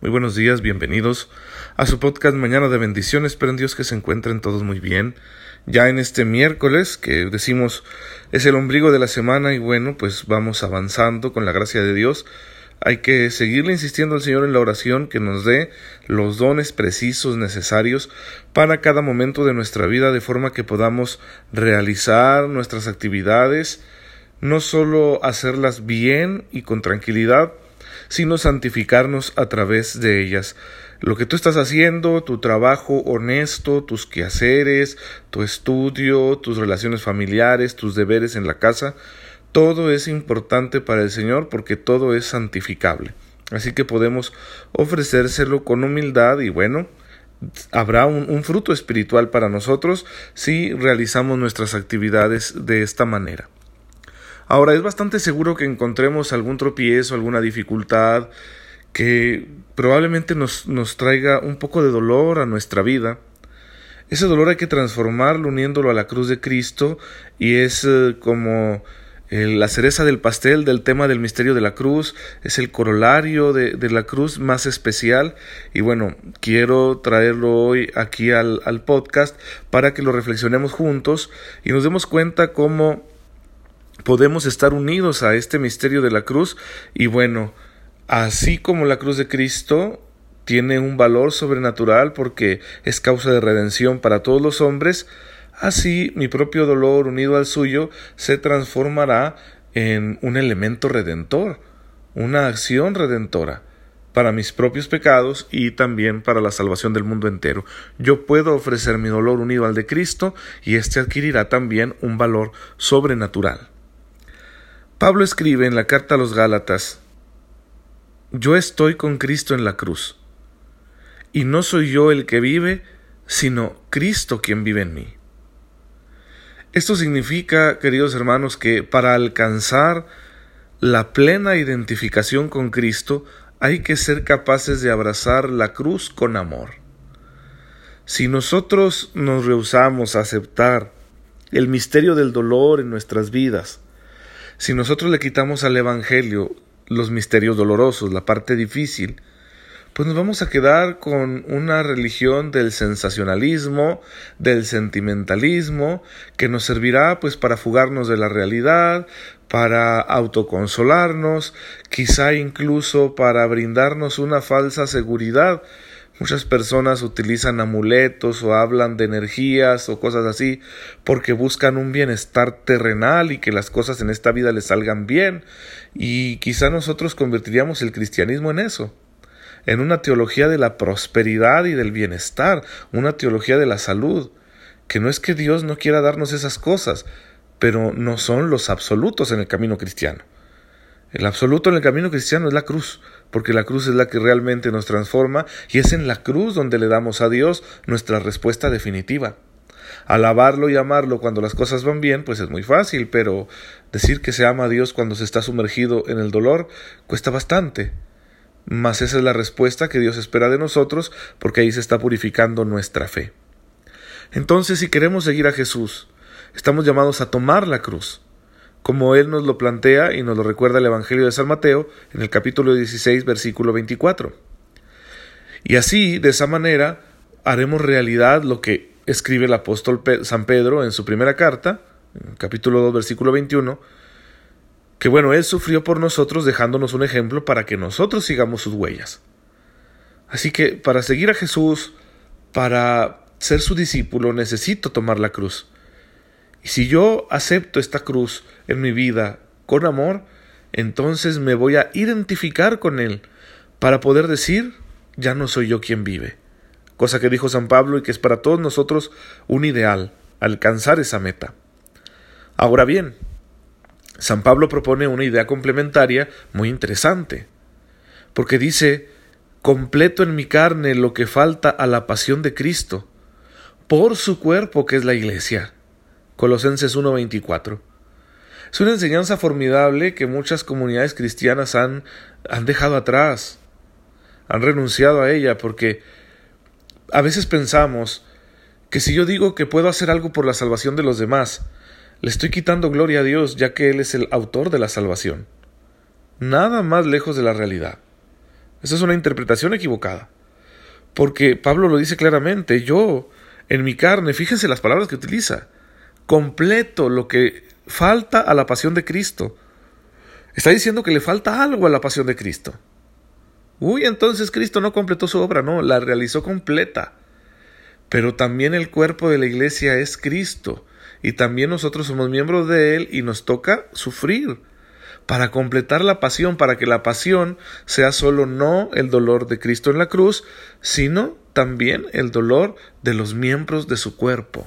Muy buenos días, bienvenidos a su podcast Mañana de Bendiciones. Espero en Dios que se encuentren todos muy bien. Ya en este miércoles, que decimos es el ombligo de la semana, y bueno, pues vamos avanzando con la gracia de Dios. Hay que seguirle insistiendo al Señor en la oración que nos dé los dones precisos necesarios para cada momento de nuestra vida, de forma que podamos realizar nuestras actividades, no solo hacerlas bien y con tranquilidad, sino santificarnos a través de ellas. Lo que tú estás haciendo, tu trabajo honesto, tus quehaceres, tu estudio, tus relaciones familiares, tus deberes en la casa, todo es importante para el Señor porque todo es santificable. Así que podemos ofrecérselo con humildad y bueno, habrá un, un, fruto espiritual para nosotros si realizamos nuestras actividades de esta manera. Ahora, es bastante seguro que encontremos algún tropiezo, alguna dificultad que probablemente nos, nos traiga un poco de dolor a nuestra vida. Ese dolor hay que transformarlo uniéndolo a la cruz de Cristo y es eh, como eh, la cereza del pastel del tema del misterio de la cruz, es el corolario de, de, la cruz más especial y bueno, quiero traerlo hoy aquí al, al podcast para que lo reflexionemos juntos y nos demos cuenta cómo podemos estar unidos a este misterio de la cruz y bueno, así como la cruz de Cristo tiene un valor sobrenatural porque es causa de redención para todos los hombres, así mi propio dolor unido al suyo se transformará en un elemento redentor, una acción redentora para mis propios pecados y también para la salvación del mundo entero. Yo puedo ofrecer mi dolor unido al de Cristo y éste adquirirá también un valor sobrenatural. Pablo escribe en la carta a los Gálatas, Yo estoy con Cristo en la cruz, y no soy yo el que vive, sino Cristo quien vive en mí. Esto significa, queridos hermanos, que para alcanzar la plena identificación con Cristo hay que ser capaces de abrazar la cruz con amor. Si nosotros nos rehusamos a aceptar el misterio del dolor en nuestras vidas, si nosotros le quitamos al Evangelio los misterios dolorosos, la parte difícil, pues nos vamos a quedar con una religión del sensacionalismo, del sentimentalismo, que nos servirá pues para fugarnos de la realidad, para autoconsolarnos, quizá incluso para brindarnos una falsa seguridad Muchas personas utilizan amuletos o hablan de energías o cosas así porque buscan un bienestar terrenal y que las cosas en esta vida les salgan bien. Y quizá nosotros convertiríamos el cristianismo en eso, en una teología de la prosperidad y del bienestar, una teología de la salud, que no es que Dios no quiera darnos esas cosas, pero no son los absolutos en el camino cristiano. El absoluto en el camino cristiano es la cruz, porque la cruz es la que realmente nos transforma y es en la cruz donde le damos a Dios nuestra respuesta definitiva. Alabarlo y amarlo cuando las cosas van bien, pues es muy fácil, pero decir que se ama a Dios cuando se está sumergido en el dolor cuesta bastante. Mas esa es la respuesta que Dios espera de nosotros, porque ahí se está purificando nuestra fe. Entonces, si queremos seguir a Jesús, estamos llamados a tomar la cruz, como él nos lo plantea y nos lo recuerda el Evangelio de San Mateo en el capítulo 16, versículo 24. Y así, de esa manera, haremos realidad lo que escribe el apóstol San Pedro en su primera carta, capítulo 2, versículo 21, que bueno, Él sufrió por nosotros dejándonos un ejemplo para que nosotros sigamos sus huellas. Así que para seguir a Jesús, para ser su discípulo, necesito tomar la cruz. Y si yo acepto esta cruz en mi vida con amor, entonces me voy a identificar con Él para poder decir, ya no soy yo quien vive. Cosa que dijo San Pablo y que es para todos nosotros un ideal, alcanzar esa meta. Ahora bien, San Pablo propone una idea complementaria muy interesante, porque dice, completo en mi carne lo que falta a la pasión de Cristo, por su cuerpo que es la Iglesia Colosenses 1:24. Es una enseñanza formidable que muchas comunidades cristianas han, han dejado atrás, han renunciado a ella, porque a veces pensamos que si yo digo que puedo hacer algo por la salvación de los demás, le estoy quitando gloria a Dios, ya que Él es el autor de la salvación. Nada más lejos de la realidad. Esa es una interpretación equivocada. Porque Pablo lo dice claramente, yo en mi carne, fíjense las palabras que utiliza, completo lo que falta a la pasión de Cristo. Está diciendo que le falta algo a la pasión de Cristo. Uy, entonces Cristo no completó su obra, no, la realizó completa. Pero también el cuerpo de la iglesia es Cristo, y también nosotros somos miembros de Él y nos toca sufrir para completar la pasión, para que la pasión sea solo no el dolor de Cristo en la cruz, sino también el dolor de los miembros de su cuerpo.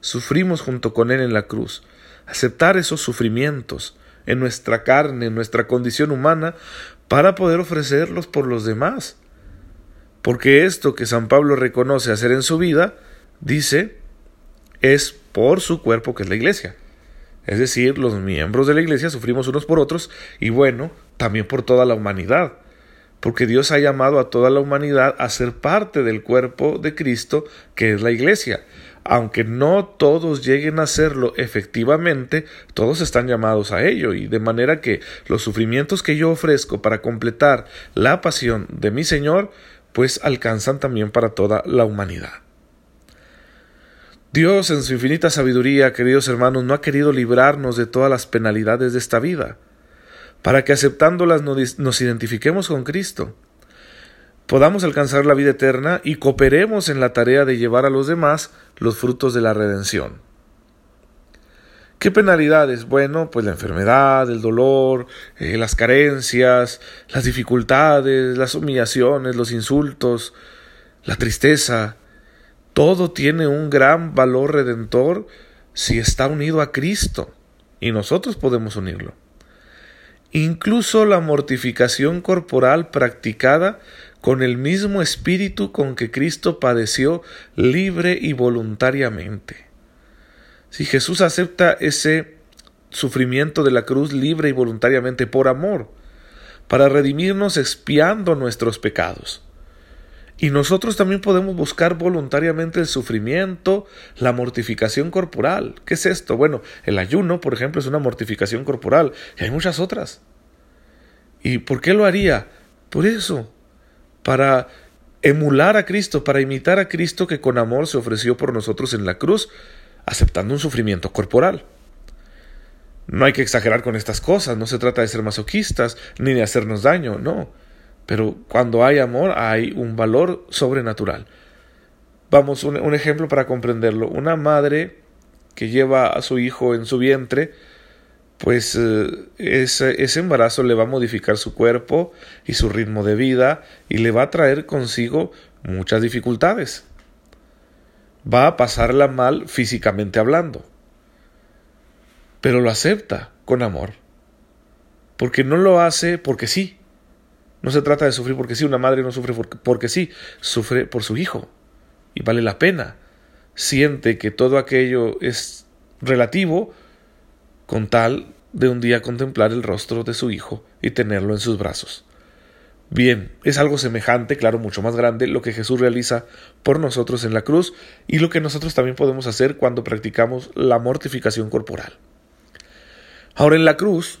Sufrimos junto con Él en la cruz. Aceptar esos sufrimientos en nuestra carne, en nuestra condición humana, para poder ofrecerlos por los demás. Porque esto que San Pablo reconoce hacer en su vida, dice, es por su cuerpo que es la iglesia. Es decir, los miembros de la iglesia sufrimos unos por otros y bueno, también por toda la humanidad. Porque Dios ha llamado a toda la humanidad a ser parte del cuerpo de Cristo, que es la iglesia. Aunque no todos lleguen a serlo efectivamente, todos están llamados a ello, y de manera que los sufrimientos que yo ofrezco para completar la pasión de mi Señor, pues alcanzan también para toda la humanidad. Dios, en su infinita sabiduría, queridos hermanos, no ha querido librarnos de todas las penalidades de esta vida, para que aceptándolas nos identifiquemos con Cristo, podamos alcanzar la vida eterna y cooperemos en la tarea de llevar a los demás los frutos de la redención. ¿Qué penalidades? Bueno, pues la enfermedad, el dolor, eh, las carencias, las dificultades, las humillaciones, los insultos, la tristeza, todo tiene un gran valor redentor si está unido a Cristo y nosotros podemos unirlo. Incluso la mortificación corporal practicada con el mismo espíritu con que Cristo padeció libre y voluntariamente. Si Jesús acepta ese sufrimiento de la cruz libre y voluntariamente por amor, para redimirnos expiando nuestros pecados. Y nosotros también podemos buscar voluntariamente el sufrimiento, la mortificación corporal. ¿Qué es esto? Bueno, el ayuno, por ejemplo, es una mortificación corporal y hay muchas otras. ¿Y por qué lo haría? Por eso, para emular a Cristo, para imitar a Cristo que con amor se ofreció por nosotros en la cruz, aceptando un sufrimiento corporal. No hay que exagerar con estas cosas, no se trata de ser masoquistas ni de hacernos daño, no pero cuando hay amor hay un valor sobrenatural. Vamos, un, ejemplo para comprenderlo. Una madre que lleva a su hijo en su vientre, pues eh, ese, ese, embarazo le va a modificar su cuerpo y su ritmo de vida y le va a traer consigo muchas dificultades. Va a pasarla mal físicamente hablando, pero lo acepta con amor, porque no lo hace porque sí, no se trata de sufrir porque sí, una madre no sufre porque sí, sufre por su hijo. Y vale la pena. Siente que todo aquello es relativo con tal de un día contemplar el rostro de su hijo y tenerlo en sus brazos. Bien, es algo semejante, claro, mucho más grande, lo que Jesús realiza por nosotros en la cruz y lo que nosotros también podemos hacer cuando practicamos la mortificación corporal. Ahora en la cruz,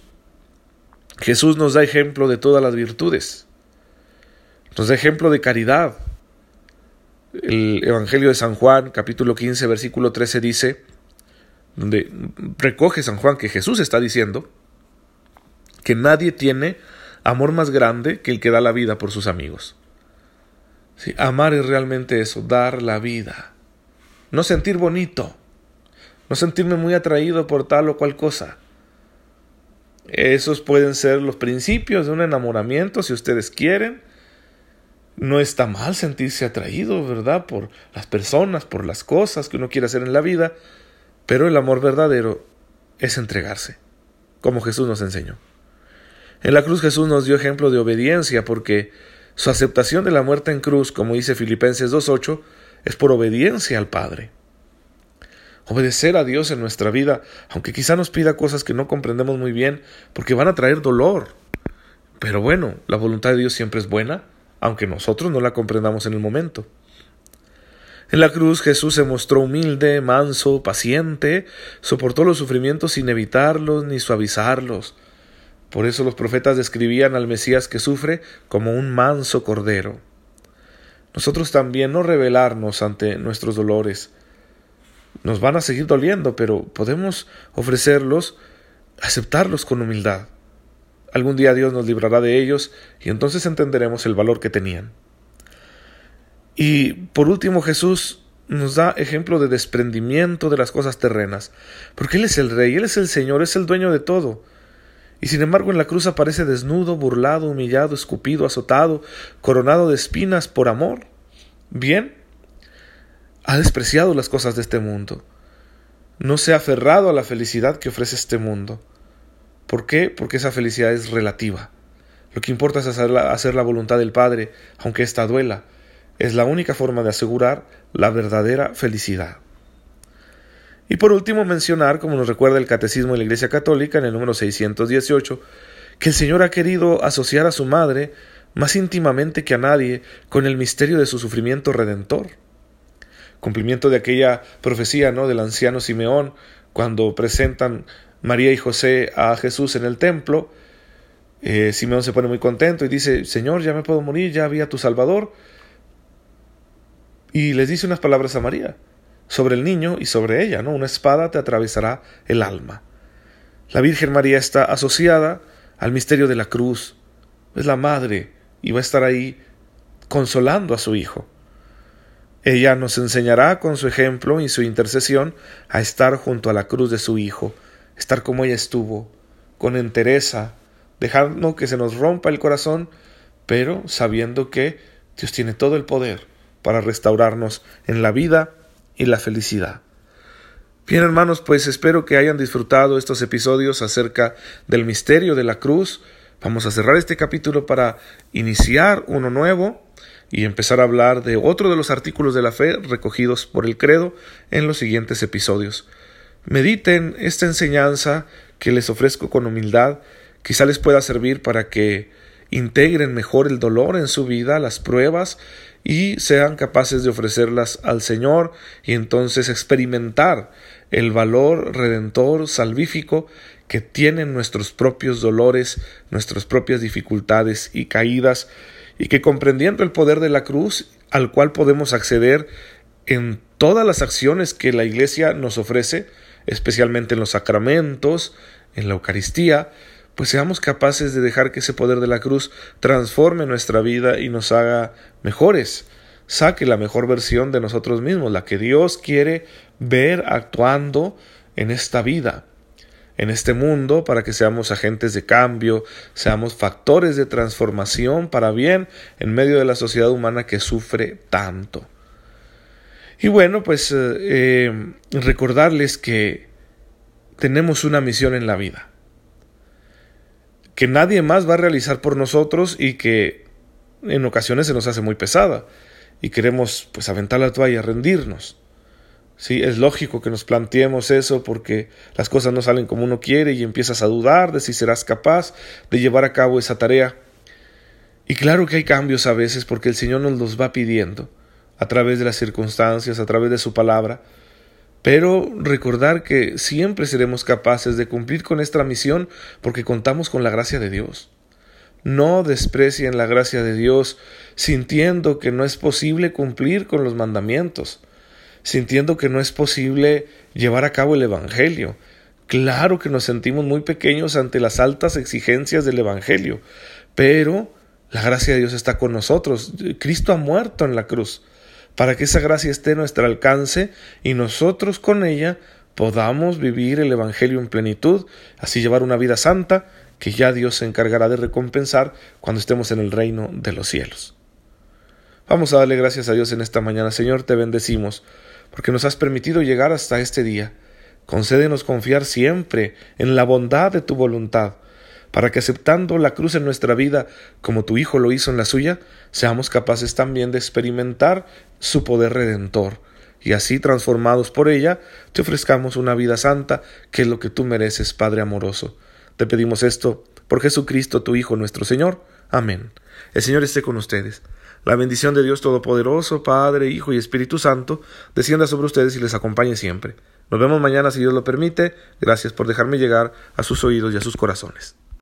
Jesús nos da ejemplo de todas las virtudes. Nos da ejemplo de caridad. El Evangelio de San Juan, capítulo 15, versículo 13 dice, donde recoge San Juan que Jesús está diciendo que nadie tiene amor más grande que el que da la vida por sus amigos. amar es realmente eso, dar la vida. No sentir bonito, no sentirme muy atraído por tal o cual cosa esos pueden ser los principios de un enamoramiento, si ustedes quieren. No está mal sentirse atraído, ¿verdad? Por las personas, por las cosas que uno quiere hacer en la vida, pero el amor verdadero es entregarse, como Jesús nos enseñó. En la cruz Jesús nos dio ejemplo de obediencia porque su aceptación de la muerte en cruz, como dice Filipenses 2.8, es por obediencia al Padre obedecer a Dios en nuestra vida, aunque quizá nos pida cosas que no comprendemos muy bien, porque van a traer dolor. Pero bueno, la voluntad de Dios siempre es buena, aunque nosotros no la comprendamos en el momento. En la cruz Jesús se mostró humilde, manso, paciente, soportó los sufrimientos sin evitarlos ni suavizarlos. Por eso los profetas describían al Mesías que sufre como un manso cordero. Nosotros también no rebelarnos ante nuestros dolores. Nos van a seguir doliendo, pero podemos ofrecerlos, aceptarlos con humildad. Algún día Dios nos librará de ellos y entonces entenderemos el valor que tenían. Y por último Jesús nos da ejemplo de desprendimiento de las cosas terrenas, porque Él es el Rey, Él es el Señor, es el dueño de todo. Y sin embargo en la cruz aparece desnudo, burlado, humillado, escupido, azotado, coronado de espinas por amor. Bien, ha despreciado las cosas de este mundo. No se ha aferrado a la felicidad que ofrece este mundo. ¿Por qué? Porque esa felicidad es relativa. Lo que importa es hacer la, hacer la voluntad del Padre, aunque ésta duela, es la única forma de asegurar la verdadera felicidad. Y por último mencionar, como nos recuerda el Catecismo de la Iglesia Católica en el número 618, que el Señor ha querido asociar a su madre más íntimamente que a nadie con el misterio de su sufrimiento redentor. Cumplimiento de aquella profecía ¿no? del anciano Simeón, cuando presentan María y José a Jesús en el templo, eh, Simeón se pone muy contento y dice, Señor, ya me puedo morir, ya había tu Salvador, y les dice unas palabras a María sobre el niño y sobre ella, ¿no? Una espada te atravesará el alma. La Virgen María está asociada al misterio de la cruz. Es la madre y va a estar ahí consolando a su hijo. Ella nos enseñará con su ejemplo y su intercesión a estar junto a la cruz de su hijo, estar como ella estuvo, con entereza, dejando que se nos rompa el corazón, pero sabiendo que Dios tiene todo el poder para restaurarnos en la vida y la felicidad. Bien hermanos, pues espero que hayan disfrutado estos episodios acerca del misterio de la cruz. Vamos a cerrar este capítulo para iniciar uno nuevo y empezar a hablar de otro de los artículos de la fe recogidos por el credo en los siguientes episodios. Mediten esta enseñanza que les ofrezco con humildad, quizá les pueda servir para que integren mejor el dolor en su vida, las pruebas, y sean capaces de ofrecerlas al Señor y entonces experimentar el valor redentor, salvífico que tienen nuestros propios dolores, nuestras propias dificultades y caídas, y que comprendiendo el poder de la cruz, al cual podemos acceder en todas las acciones que la Iglesia nos ofrece, especialmente en los sacramentos, en la Eucaristía, pues seamos capaces de dejar que ese poder de la cruz transforme nuestra vida y nos haga mejores, saque la mejor versión de nosotros mismos, la que Dios quiere ver actuando en esta vida, en este mundo, para que seamos agentes de cambio, seamos factores de transformación para bien en medio de la sociedad humana que sufre tanto. Y bueno, pues eh, eh, recordarles que tenemos una misión en la vida que nadie más va a realizar por nosotros y que en ocasiones se nos hace muy pesada y queremos pues aventar la toalla, rendirnos. Sí, es lógico que nos planteemos eso porque las cosas no salen como uno quiere y empiezas a dudar de si serás capaz de llevar a cabo esa tarea. Y claro que hay cambios a veces porque el Señor nos los va pidiendo a través de las circunstancias, a través de su palabra, pero recordar que siempre seremos capaces de cumplir con esta misión porque contamos con la gracia de Dios. No desprecien la gracia de Dios sintiendo que no es posible cumplir con los mandamientos, sintiendo que no es posible llevar a cabo el Evangelio. Claro que nos sentimos muy pequeños ante las altas exigencias del Evangelio, pero la gracia de Dios está con nosotros. Cristo ha muerto en la cruz para que esa gracia esté a nuestro alcance y nosotros con ella podamos vivir el Evangelio en plenitud, así llevar una vida santa que ya Dios se encargará de recompensar cuando estemos en el reino de los cielos. Vamos a darle gracias a Dios en esta mañana. Señor, te bendecimos, porque nos has permitido llegar hasta este día. Concédenos confiar siempre en la bondad de tu voluntad, para que aceptando la cruz en nuestra vida, como tu Hijo lo hizo en la suya, seamos capaces también de experimentar su poder redentor, y así transformados por ella, te ofrezcamos una vida santa, que es lo que tú mereces, Padre amoroso. Te pedimos esto por Jesucristo, tu Hijo, nuestro Señor. Amén. El Señor esté con ustedes. La bendición de Dios Todopoderoso, Padre, Hijo y Espíritu Santo, descienda sobre ustedes y les acompañe siempre. Nos vemos mañana si Dios lo permite. Gracias por dejarme llegar a sus oídos y a sus corazones.